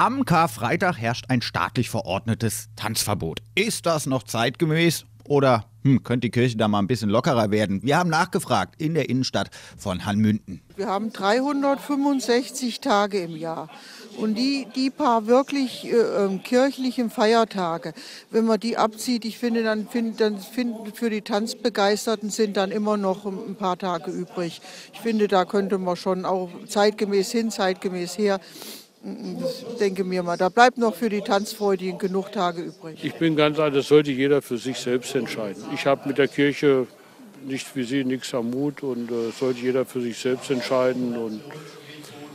Am Karfreitag herrscht ein staatlich verordnetes Tanzverbot. Ist das noch zeitgemäß oder hm, könnte die Kirche da mal ein bisschen lockerer werden? Wir haben nachgefragt in der Innenstadt von Hanmünden. Wir haben 365 Tage im Jahr. Und die, die paar wirklich äh, ähm, kirchlichen Feiertage, wenn man die abzieht, ich finde, dann finden dann find, für die Tanzbegeisterten sind dann immer noch ein paar Tage übrig. Ich finde, da könnte man schon auch zeitgemäß hin, zeitgemäß her ich denke mir mal, da bleibt noch für die Tanzfreudigen genug Tage übrig. Ich bin ganz alt, das sollte jeder für sich selbst entscheiden. Ich habe mit der Kirche nicht wie Sie nichts am Mut und äh, sollte jeder für sich selbst entscheiden. Und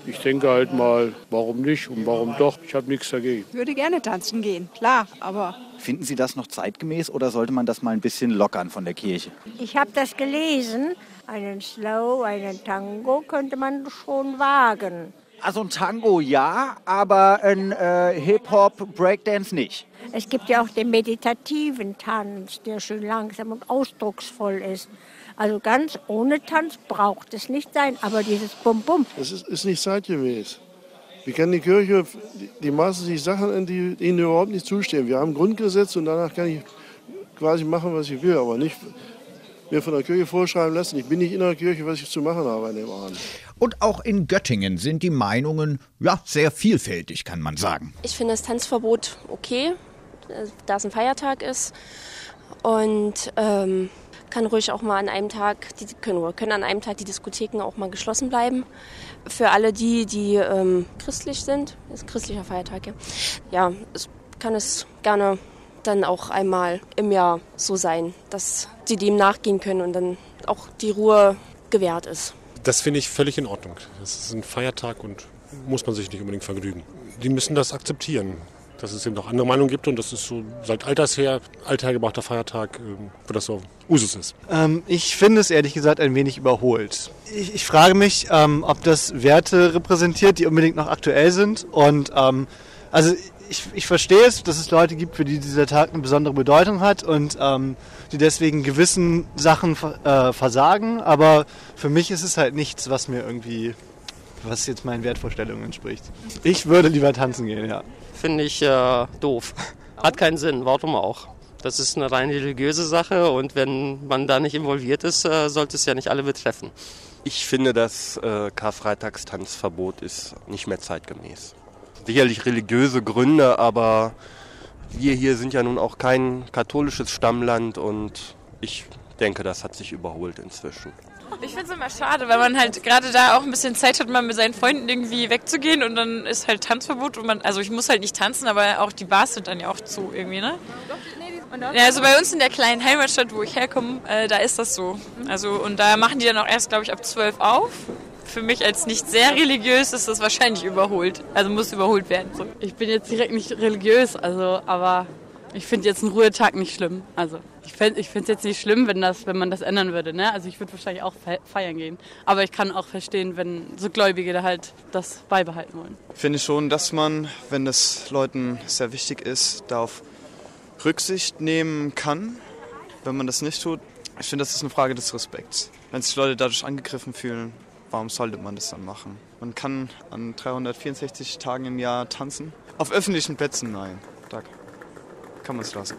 ich denke halt mal, warum nicht und warum doch? Ich habe nichts dagegen. Ich würde gerne tanzen gehen, klar, aber. Finden Sie das noch zeitgemäß oder sollte man das mal ein bisschen lockern von der Kirche? Ich habe das gelesen. Einen Slow, einen Tango könnte man schon wagen. Also ein Tango ja, aber ein äh, Hip-Hop, Breakdance nicht. Es gibt ja auch den meditativen Tanz, der schön langsam und ausdrucksvoll ist. Also ganz ohne Tanz braucht es nicht sein, aber dieses Bum-Bum. Das ist, ist nicht zeitgemäß. Wir kennen die Kirche, die maßen sich Sachen an, die ihnen überhaupt nicht zustehen. Wir haben ein Grundgesetz und danach kann ich quasi machen, was ich will, aber nicht mir von der Kirche vorschreiben lassen. Ich bin nicht in der Kirche, was ich zu machen habe an dem Abend. Und auch in Göttingen sind die Meinungen ja sehr vielfältig, kann man sagen. Ich finde das Tanzverbot okay, da es ein Feiertag ist. Und ähm, kann ruhig auch mal an einem Tag, die können, können an einem Tag die Diskotheken auch mal geschlossen bleiben. Für alle die, die ähm, christlich sind, ist ein christlicher Feiertag, ja. Ja, es kann es gerne dann auch einmal im Jahr so sein, dass sie dem nachgehen können und dann auch die Ruhe gewährt ist. Das finde ich völlig in Ordnung. Das ist ein Feiertag und muss man sich nicht unbedingt vergnügen. Die müssen das akzeptieren, dass es eben noch andere Meinungen gibt und das ist so seit alters her, althergebrachter Feiertag, ähm, wo das so Usus ist. Ähm, ich finde es ehrlich gesagt ein wenig überholt. Ich, ich frage mich, ähm, ob das Werte repräsentiert, die unbedingt noch aktuell sind und ähm, also ich, ich verstehe es, dass es Leute gibt, für die dieser Tag eine besondere Bedeutung hat und ähm, die deswegen gewissen Sachen äh, versagen. Aber für mich ist es halt nichts, was mir irgendwie, was jetzt meinen Wertvorstellungen entspricht. Ich würde lieber tanzen gehen, ja. Finde ich äh, doof. Hat keinen Sinn, warum auch? Das ist eine rein religiöse Sache und wenn man da nicht involviert ist, äh, sollte es ja nicht alle betreffen. Ich finde, das äh, Karfreitagstanzverbot ist nicht mehr zeitgemäß sicherlich religiöse Gründe, aber wir hier sind ja nun auch kein katholisches Stammland und ich denke, das hat sich überholt inzwischen. Ich finde es immer schade, weil man halt gerade da auch ein bisschen Zeit hat, mal mit seinen Freunden irgendwie wegzugehen und dann ist halt Tanzverbot und man, also ich muss halt nicht tanzen, aber auch die Bars sind dann ja auch zu irgendwie, ne? Ja, also bei uns in der kleinen Heimatstadt, wo ich herkomme, äh, da ist das so. Also und da machen die dann auch erst, glaube ich, ab 12 auf für mich als nicht sehr religiös ist das wahrscheinlich überholt. Also muss überholt werden. So. Ich bin jetzt direkt nicht religiös, also aber ich finde jetzt einen Ruhetag nicht schlimm. Also ich finde es jetzt nicht schlimm, wenn, das, wenn man das ändern würde. Ne? Also ich würde wahrscheinlich auch feiern gehen. Aber ich kann auch verstehen, wenn so Gläubige da halt das beibehalten wollen. Ich finde schon, dass man, wenn das Leuten sehr wichtig ist, darauf Rücksicht nehmen kann. Wenn man das nicht tut, ich finde, das ist eine Frage des Respekts. Wenn sich Leute dadurch angegriffen fühlen, warum sollte man das dann machen? Man kann an 364 Tagen im Jahr tanzen. Auf öffentlichen Plätzen, nein. Da kann man es lassen.